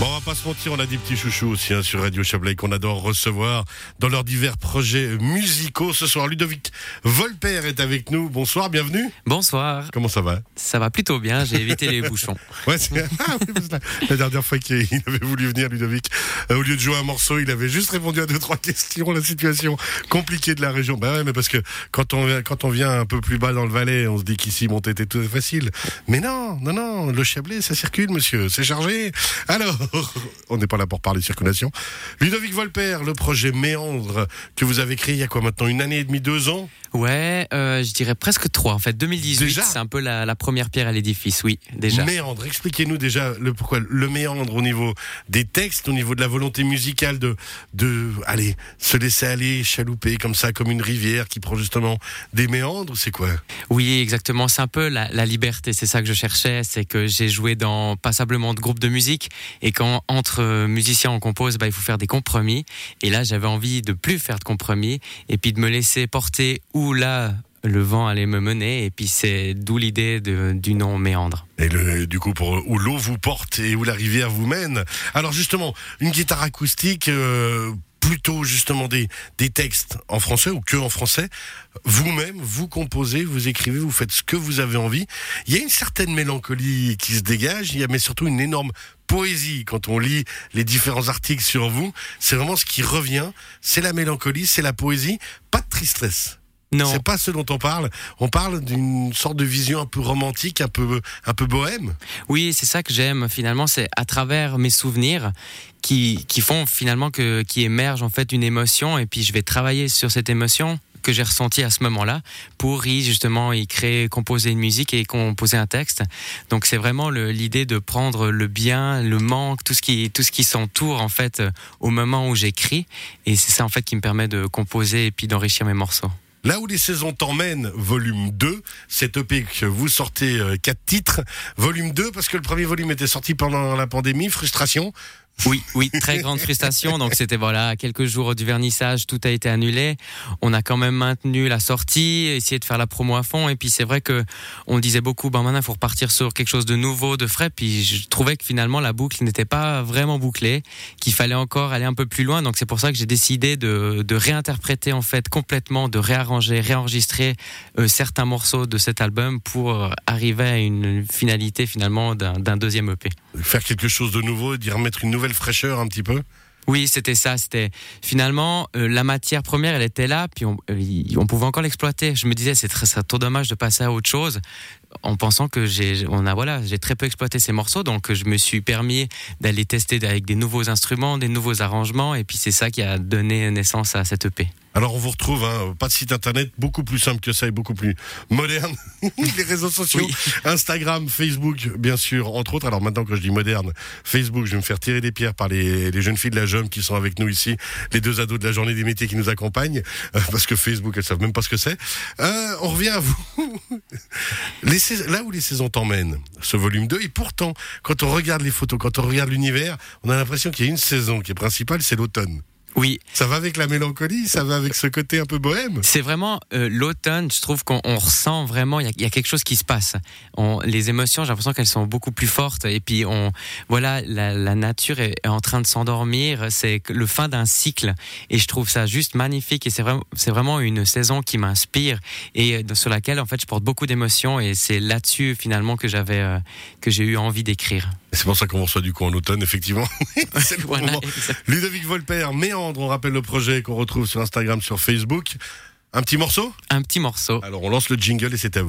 Bon, on va pas se mentir, on a des petits chouchous aussi hein, sur Radio Chablais qu'on adore recevoir dans leurs divers projets musicaux. Ce soir, Ludovic Volper est avec nous. Bonsoir, bienvenue. Bonsoir. Comment ça va? Ça va plutôt bien, j'ai évité les bouchons. Ouais, c'est- ah oui, la, la dernière fois qu'il avait voulu venir, Ludovic, euh, au lieu de jouer un morceau, il avait juste répondu à deux trois questions. La situation compliquée de la région. Bah ouais, mais parce que quand on vient- quand on vient un peu plus bas dans le Valais, on se dit qu'ici monter était tout facile. Mais non, non, non, le Chablais, ça circule, monsieur, c'est chargé. Alors, on n'est pas là pour parler circulation. Ludovic Volper, le projet Méandre que vous avez créé il y a quoi maintenant une année et demie, deux ans? Ouais, euh, je dirais presque trois. En fait, 2018, Déjà? c'est un peu la, la première pierre à l'édifice, oui, déjà. Méandre, expliquez-nous déjà le pourquoi le méandre au niveau des textes, au niveau de la volonté musicale de de allez se laisser aller, chalouper comme ça, comme une rivière qui prend justement des méandres. C'est quoi? Oui, exactement. C'est un peu la, la liberté. C'est ça que je cherchais. C'est que j'ai joué dans passablement de groupes de musique et quand entre musiciens on compose, bah, il faut faire des compromis. Et là, j'avais envie de plus faire de compromis et puis de me laisser porter où là le vent allait me mener. Et puis c'est d'où l'idée du nom méandre. Et du coup, pour où l'eau vous porte et où la rivière vous mène. Alors justement, une guitare acoustique. euh, plutôt justement des, des textes en français ou que en français. Vous-même, vous composez, vous écrivez, vous faites ce que vous avez envie. Il y a une certaine mélancolie qui se dégage, il y a mais surtout une énorme poésie quand on lit les différents articles sur vous. C'est vraiment ce qui revient, c'est la mélancolie, c'est la poésie, pas de tristesse. Non. C'est pas ce dont on parle. On parle d'une sorte de vision un peu romantique, un peu, un peu bohème. Oui, c'est ça que j'aime finalement, c'est à travers mes souvenirs qui, qui font finalement que qui émerge en fait une émotion et puis je vais travailler sur cette émotion que j'ai ressentie à ce moment-là pour y justement y créer, composer une musique et composer un texte. Donc c'est vraiment l'idée de prendre le bien, le manque, tout ce qui tout ce qui s'entoure en fait euh, au moment où j'écris et c'est ça en fait qui me permet de composer et puis d'enrichir mes morceaux. Là où les saisons t'emmènent, volume 2, cet EP que vous sortez euh, quatre titres, volume 2 parce que le premier volume était sorti pendant la pandémie, frustration. Oui, oui, très grande frustration. Donc c'était voilà quelques jours du vernissage, tout a été annulé. On a quand même maintenu la sortie, essayé de faire la promo à fond. Et puis c'est vrai que on disait beaucoup, ben maintenant faut repartir sur quelque chose de nouveau, de frais. Puis je trouvais que finalement la boucle n'était pas vraiment bouclée, qu'il fallait encore aller un peu plus loin. Donc c'est pour ça que j'ai décidé de, réinterpréter en fait complètement, de réarranger, réenregistrer euh, certains morceaux de cet album pour euh, arriver à une finalité finalement d'un deuxième EP. Faire quelque chose de nouveau, d'y remettre une nouvelle fraîcheur un petit peu. Oui, c'était ça. C'était finalement euh, la matière première, elle était là, puis on, euh, on pouvait encore l'exploiter. Je me disais, c'est trop dommage de passer à autre chose, en pensant que j'ai, on a voilà, j'ai très peu exploité ces morceaux, donc euh, je me suis permis d'aller tester avec des nouveaux instruments, des nouveaux arrangements, et puis c'est ça qui a donné naissance à cette EP. Alors on vous retrouve, hein, pas de site internet, beaucoup plus simple que ça et beaucoup plus moderne. les réseaux sociaux, Oui. Instagram, Facebook, bien sûr, entre autres. Alors maintenant que je dis moderne, Facebook, je vais me faire tirer des pierres par les, les jeunes filles de la jeune qui sont avec nous ici, les deux ados de la journée des métiers qui nous accompagnent, euh, parce que Facebook, elles savent même pas ce que c'est. Euh, on revient à vous. Là où les saisons t'emmènent, ce volume 2, et pourtant, quand on regarde les photos, quand on regarde l'univers, on a l'impression qu'il y a une saison qui est principale, c'est l'automne. Oui, Ça va avec la mélancolie, ça va avec ce côté un peu bohème. C'est vraiment euh, l'automne, je trouve qu'on on ressent vraiment, il y, a- il y a quelque chose qui se passe. On, les émotions, j'ai l'impression qu'elles sont beaucoup plus fortes. Et puis, on, voilà, la, la nature est, est en train de s'endormir. C'est le fin d'un cycle. Et je trouve ça juste magnifique. Et c'est vraiment, c'est vraiment une saison qui m'inspire et euh, sur laquelle, en fait, je porte beaucoup d'émotions. Et c'est là-dessus, finalement, que j'avais, euh, que j'ai eu envie d'écrire. C'est pour ça qu'on reçoit du coup en automne, effectivement. c'est le Voilà. Ludovic Volper, Méandre, on rappelle le projet qu'on retrouve sur Instagram, sur Facebook. Un petit morceau? Un petit morceau. Alors on lance le jingle et c'est à vous.